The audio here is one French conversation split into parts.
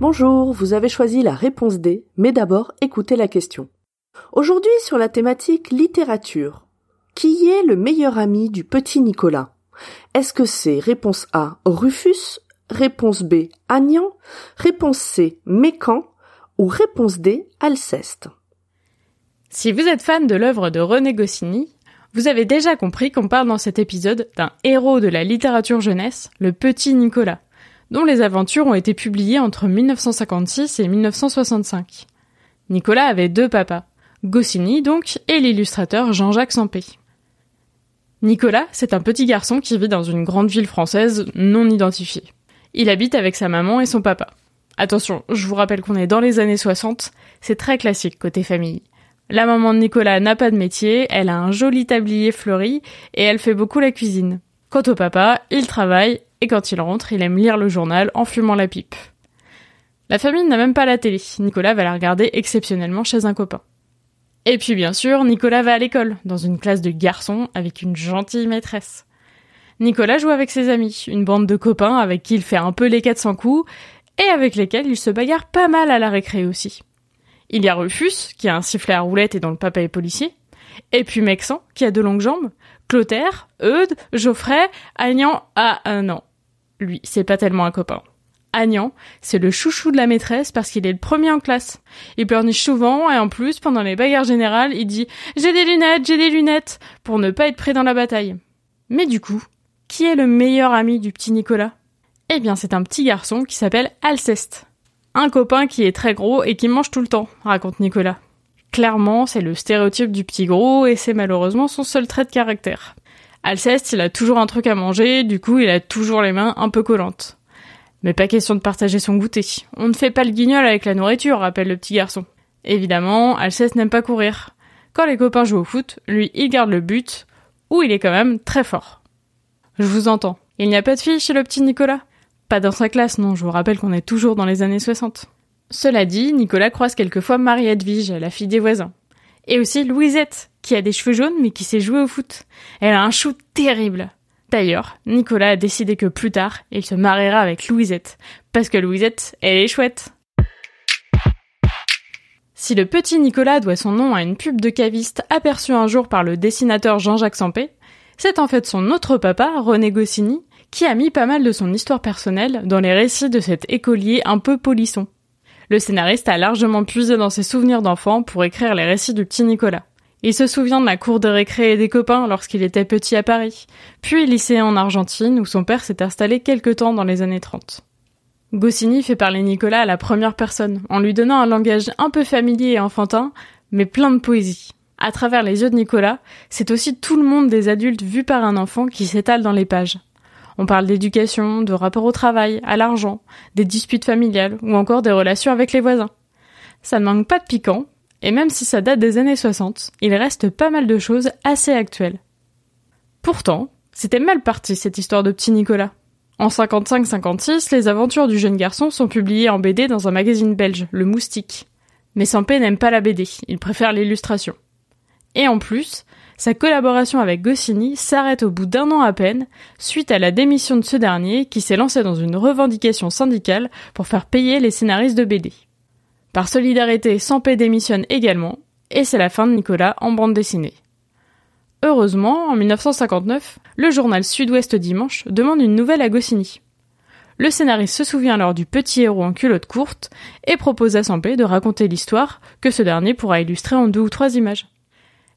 Bonjour, vous avez choisi la réponse D, mais d'abord écoutez la question. Aujourd'hui sur la thématique littérature, qui est le meilleur ami du petit Nicolas? Est-ce que c'est réponse A Rufus, réponse B Agnan, réponse C Mécan? Ou réponse D Alceste Si vous êtes fan de l'œuvre de René Goscinny, vous avez déjà compris qu'on parle dans cet épisode d'un héros de la littérature jeunesse, le petit Nicolas, dont les aventures ont été publiées entre 1956 et 1965. Nicolas avait deux papas, Goscinny donc, et l'illustrateur Jean-Jacques Sampé. Nicolas, c'est un petit garçon qui vit dans une grande ville française non identifiée. Il habite avec sa maman et son papa. Attention, je vous rappelle qu'on est dans les années 60, c'est très classique côté famille. La maman de Nicolas n'a pas de métier, elle a un joli tablier fleuri et elle fait beaucoup la cuisine. Quant au papa, il travaille et quand il rentre, il aime lire le journal en fumant la pipe. La famille n'a même pas la télé, Nicolas va la regarder exceptionnellement chez un copain. Et puis bien sûr, Nicolas va à l'école, dans une classe de garçons avec une gentille maîtresse. Nicolas joue avec ses amis, une bande de copains avec qui il fait un peu les 400 coups, et avec lesquels il se bagarre pas mal à la récré aussi. Il y a Rufus, qui a un sifflet à roulette et dont le papa est policier, et puis Mexan, qui a de longues jambes, Clotaire, Eudes, Geoffrey, Agnan, ah, ah non. Lui, c'est pas tellement un copain. Agnan, c'est le chouchou de la maîtresse parce qu'il est le premier en classe. Il pleurniche souvent et en plus, pendant les bagarres générales, il dit J'ai des lunettes, j'ai des lunettes pour ne pas être prêt dans la bataille. Mais du coup, qui est le meilleur ami du petit Nicolas? Eh bien, c'est un petit garçon qui s'appelle Alceste. Un copain qui est très gros et qui mange tout le temps, raconte Nicolas. Clairement, c'est le stéréotype du petit gros et c'est malheureusement son seul trait de caractère. Alceste, il a toujours un truc à manger, du coup, il a toujours les mains un peu collantes. Mais pas question de partager son goûter. On ne fait pas le guignol avec la nourriture, rappelle le petit garçon. Évidemment, Alceste n'aime pas courir. Quand les copains jouent au foot, lui, il garde le but, où il est quand même très fort. Je vous entends. Il n'y a pas de fille chez le petit Nicolas? Pas dans sa classe, non, je vous rappelle qu'on est toujours dans les années 60. Cela dit, Nicolas croise quelquefois Marie-Edwige, la fille des voisins. Et aussi Louisette, qui a des cheveux jaunes mais qui sait jouer au foot. Elle a un chou terrible. D'ailleurs, Nicolas a décidé que plus tard, il se mariera avec Louisette. Parce que Louisette, elle est chouette. Si le petit Nicolas doit son nom à une pub de caviste aperçue un jour par le dessinateur Jean-Jacques Sampé, c'est en fait son autre papa, René Goscinny, qui a mis pas mal de son histoire personnelle dans les récits de cet écolier un peu polisson. Le scénariste a largement puisé dans ses souvenirs d'enfant pour écrire les récits du petit Nicolas. Il se souvient de la cour de récré et des copains lorsqu'il était petit à Paris, puis lycéen en Argentine où son père s'est installé quelque temps dans les années 30. Goscinny fait parler Nicolas à la première personne, en lui donnant un langage un peu familier et enfantin, mais plein de poésie. À travers les yeux de Nicolas, c'est aussi tout le monde des adultes vu par un enfant qui s'étale dans les pages. On parle d'éducation, de rapport au travail, à l'argent, des disputes familiales ou encore des relations avec les voisins. Ça ne manque pas de piquant, et même si ça date des années 60, il reste pas mal de choses assez actuelles. Pourtant, c'était mal parti cette histoire de petit Nicolas. En 55-56, les aventures du jeune garçon sont publiées en BD dans un magazine belge, Le Moustique. Mais Sampé n'aime pas la BD, il préfère l'illustration. Et en plus, sa collaboration avec Goscinny s'arrête au bout d'un an à peine, suite à la démission de ce dernier qui s'est lancé dans une revendication syndicale pour faire payer les scénaristes de BD. Par solidarité, Sampé démissionne également, et c'est la fin de Nicolas en bande dessinée. Heureusement, en 1959, le journal Sud-Ouest Dimanche demande une nouvelle à Goscinny. Le scénariste se souvient alors du petit héros en culotte courte et propose à Sampé de raconter l'histoire que ce dernier pourra illustrer en deux ou trois images.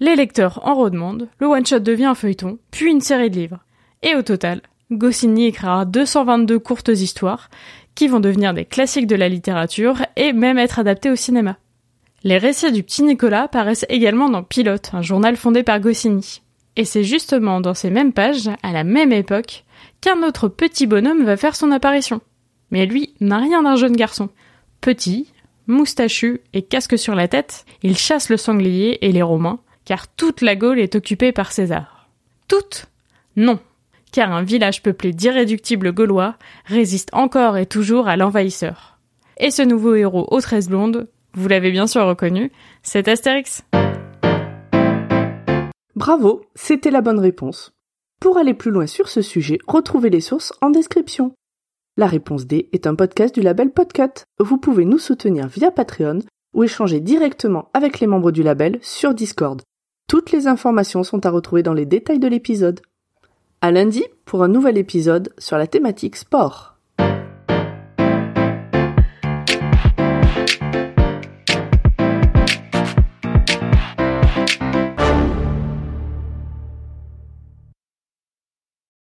Les lecteurs en redemandent, le one-shot devient un feuilleton, puis une série de livres. Et au total, Goscinny écrira 222 courtes histoires qui vont devenir des classiques de la littérature et même être adaptés au cinéma. Les récits du petit Nicolas paraissent également dans Pilote, un journal fondé par Goscinny. Et c'est justement dans ces mêmes pages, à la même époque, qu'un autre petit bonhomme va faire son apparition. Mais lui n'a rien d'un jeune garçon. Petit, moustachu et casque sur la tête, il chasse le sanglier et les Romains, car toute la Gaule est occupée par César. Toute Non, car un village peuplé d'irréductibles Gaulois résiste encore et toujours à l'envahisseur. Et ce nouveau héros aux tresses blondes, vous l'avez bien sûr reconnu, c'est Astérix. Bravo, c'était la bonne réponse. Pour aller plus loin sur ce sujet, retrouvez les sources en description. La réponse D est un podcast du label Podcut. Vous pouvez nous soutenir via Patreon ou échanger directement avec les membres du label sur Discord. Toutes les informations sont à retrouver dans les détails de l'épisode. À lundi pour un nouvel épisode sur la thématique sport.